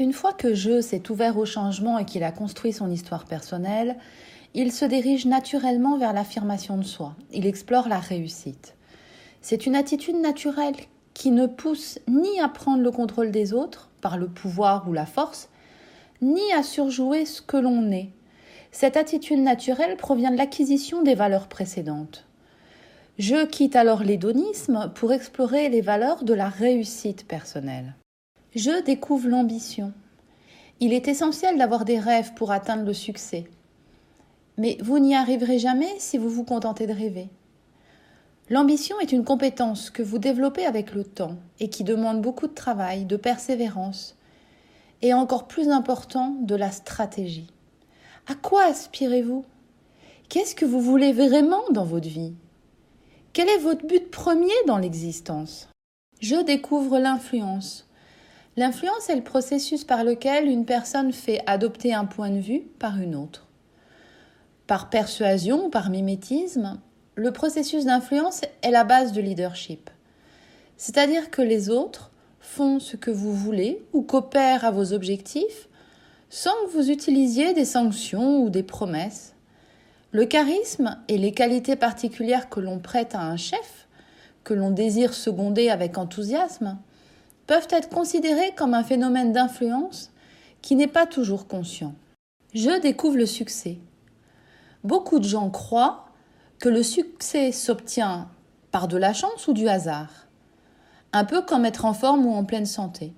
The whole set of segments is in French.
Une fois que Je s'est ouvert au changement et qu'il a construit son histoire personnelle, il se dirige naturellement vers l'affirmation de soi. Il explore la réussite. C'est une attitude naturelle qui ne pousse ni à prendre le contrôle des autres par le pouvoir ou la force, ni à surjouer ce que l'on est. Cette attitude naturelle provient de l'acquisition des valeurs précédentes. Je quitte alors l'hédonisme pour explorer les valeurs de la réussite personnelle. Je découvre l'ambition. Il est essentiel d'avoir des rêves pour atteindre le succès. Mais vous n'y arriverez jamais si vous vous contentez de rêver. L'ambition est une compétence que vous développez avec le temps et qui demande beaucoup de travail, de persévérance et encore plus important, de la stratégie. À quoi aspirez-vous? Qu'est-ce que vous voulez vraiment dans votre vie? Quel est votre but premier dans l'existence? Je découvre l'influence. L'influence est le processus par lequel une personne fait adopter un point de vue par une autre. Par persuasion ou par mimétisme, le processus d'influence est la base de leadership. C'est-à-dire que les autres font ce que vous voulez ou coopèrent à vos objectifs sans que vous utilisiez des sanctions ou des promesses. Le charisme et les qualités particulières que l'on prête à un chef, que l'on désire seconder avec enthousiasme, peuvent être considérés comme un phénomène d'influence qui n'est pas toujours conscient. Je découvre le succès. Beaucoup de gens croient que le succès s'obtient par de la chance ou du hasard, un peu comme être en forme ou en pleine santé.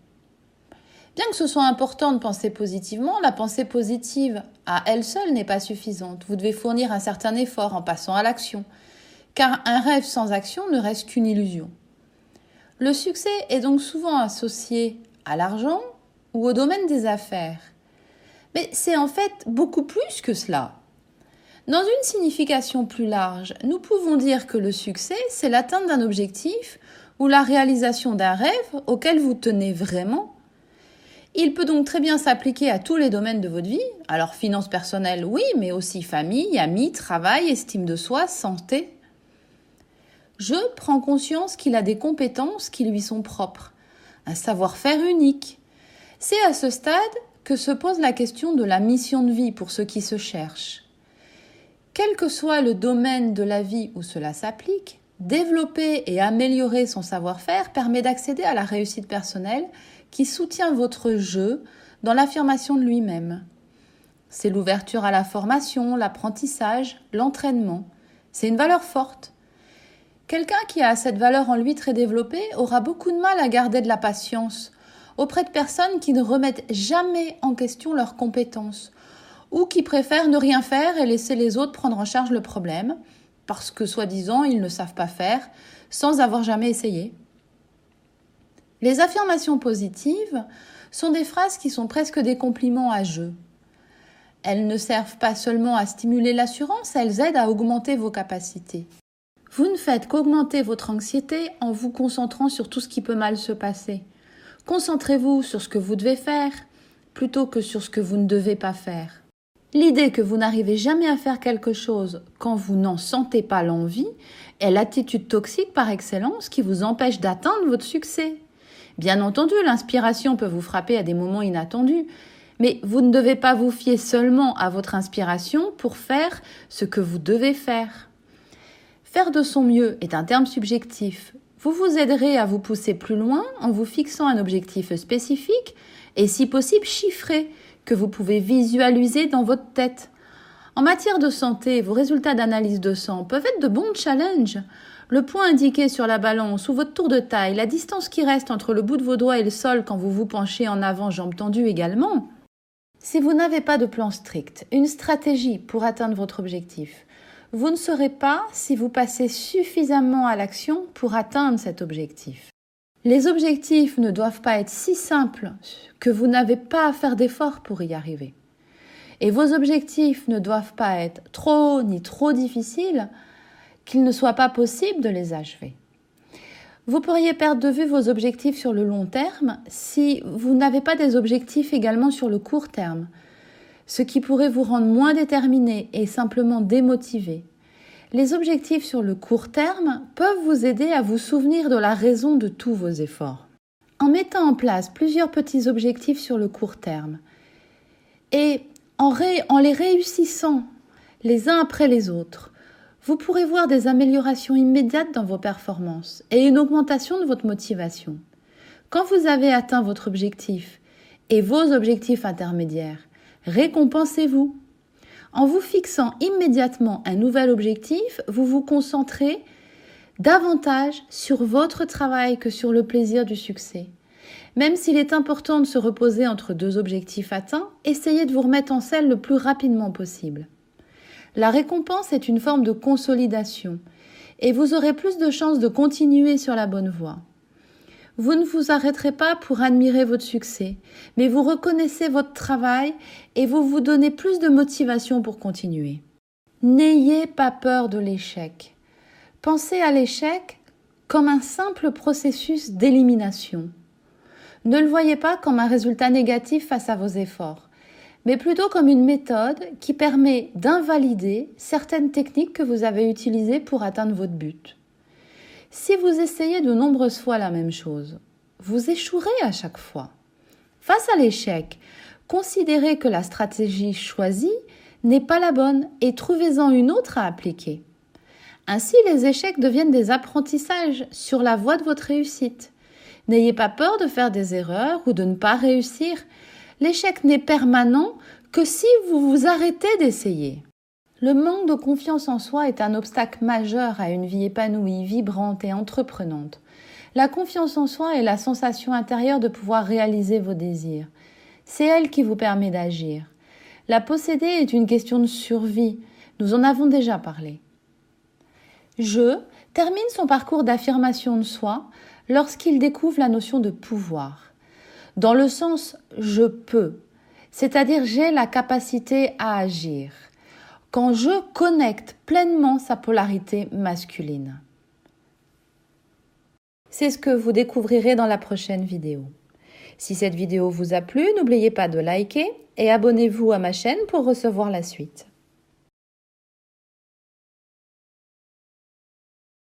Bien que ce soit important de penser positivement, la pensée positive à elle seule n'est pas suffisante. Vous devez fournir un certain effort en passant à l'action, car un rêve sans action ne reste qu'une illusion. Le succès est donc souvent associé à l'argent ou au domaine des affaires. Mais c'est en fait beaucoup plus que cela. Dans une signification plus large, nous pouvons dire que le succès, c'est l'atteinte d'un objectif ou la réalisation d'un rêve auquel vous tenez vraiment. Il peut donc très bien s'appliquer à tous les domaines de votre vie. Alors finances personnelles, oui, mais aussi famille, amis, travail, estime de soi, santé. Je prends conscience qu'il a des compétences qui lui sont propres, un savoir-faire unique. C'est à ce stade que se pose la question de la mission de vie pour ceux qui se cherchent. Quel que soit le domaine de la vie où cela s'applique, développer et améliorer son savoir-faire permet d'accéder à la réussite personnelle qui soutient votre jeu dans l'affirmation de lui-même. C'est l'ouverture à la formation, l'apprentissage, l'entraînement. C'est une valeur forte. Quelqu'un qui a cette valeur en lui très développée aura beaucoup de mal à garder de la patience auprès de personnes qui ne remettent jamais en question leurs compétences ou qui préfèrent ne rien faire et laisser les autres prendre en charge le problème parce que soi-disant ils ne savent pas faire sans avoir jamais essayé. Les affirmations positives sont des phrases qui sont presque des compliments à jeu. Elles ne servent pas seulement à stimuler l'assurance, elles aident à augmenter vos capacités. Vous ne faites qu'augmenter votre anxiété en vous concentrant sur tout ce qui peut mal se passer. Concentrez-vous sur ce que vous devez faire plutôt que sur ce que vous ne devez pas faire. L'idée que vous n'arrivez jamais à faire quelque chose quand vous n'en sentez pas l'envie est l'attitude toxique par excellence qui vous empêche d'atteindre votre succès. Bien entendu, l'inspiration peut vous frapper à des moments inattendus, mais vous ne devez pas vous fier seulement à votre inspiration pour faire ce que vous devez faire. Faire de son mieux est un terme subjectif. Vous vous aiderez à vous pousser plus loin en vous fixant un objectif spécifique et si possible chiffré que vous pouvez visualiser dans votre tête. En matière de santé, vos résultats d'analyse de sang peuvent être de bons challenges. Le point indiqué sur la balance ou votre tour de taille, la distance qui reste entre le bout de vos doigts et le sol quand vous vous penchez en avant, jambes tendues également. Si vous n'avez pas de plan strict, une stratégie pour atteindre votre objectif, vous ne saurez pas si vous passez suffisamment à l'action pour atteindre cet objectif. Les objectifs ne doivent pas être si simples que vous n'avez pas à faire d'efforts pour y arriver. Et vos objectifs ne doivent pas être trop ni trop difficiles qu'il ne soit pas possible de les achever. Vous pourriez perdre de vue vos objectifs sur le long terme si vous n'avez pas des objectifs également sur le court terme, ce qui pourrait vous rendre moins déterminé et simplement démotivé. Les objectifs sur le court terme peuvent vous aider à vous souvenir de la raison de tous vos efforts. en mettant en place plusieurs petits objectifs sur le court terme et en, les réussissant les uns après les autres, vous pourrez voir des améliorations immédiates dans vos performances et une augmentation de votre motivation. Quand vous avez atteint votre objectif et vos objectifs intermédiaires, récompensez-vous. En vous fixant immédiatement un nouvel objectif, vous vous concentrez davantage sur votre travail que sur le plaisir du succès. Même s'il est important de se reposer entre deux objectifs atteints, essayez de vous remettre en selle le plus rapidement possible. La récompense est une forme de consolidation et vous aurez plus de chances de continuer sur la bonne voie. Vous ne vous arrêterez pas pour admirer votre succès, mais vous reconnaissez votre travail et vous vous donnez plus de motivation pour continuer. N'ayez pas peur de l'échec. Pensez à l'échec comme un simple processus d'élimination. Ne le voyez pas comme un résultat négatif face à vos efforts mais plutôt comme une méthode qui permet d'invalider certaines techniques que vous avez utilisées pour atteindre votre but. Si vous essayez de nombreuses fois la même chose, vous échouerez à chaque fois. Face à l'échec, considérez que la stratégie choisie n'est pas la bonne et trouvez-en une autre à appliquer. Ainsi, les échecs deviennent des apprentissages sur la voie de votre réussite. N'ayez pas peur de faire des erreurs ou de ne pas réussir, L'échec n'est permanent que si vous vous arrêtez d'essayer. Le manque de confiance en soi est un obstacle majeur à une vie épanouie, vibrante et entreprenante. La confiance en soi est la sensation intérieure de pouvoir réaliser vos désirs. C'est elle qui vous permet d'agir. La posséder est une question de survie. Nous en avons déjà parlé. Je termine son parcours d'affirmation de soi lorsqu'il découvre la notion de pouvoir dans le sens je peux, c'est-à-dire j'ai la capacité à agir, quand je connecte pleinement sa polarité masculine. C'est ce que vous découvrirez dans la prochaine vidéo. Si cette vidéo vous a plu, n'oubliez pas de liker et abonnez-vous à ma chaîne pour recevoir la suite.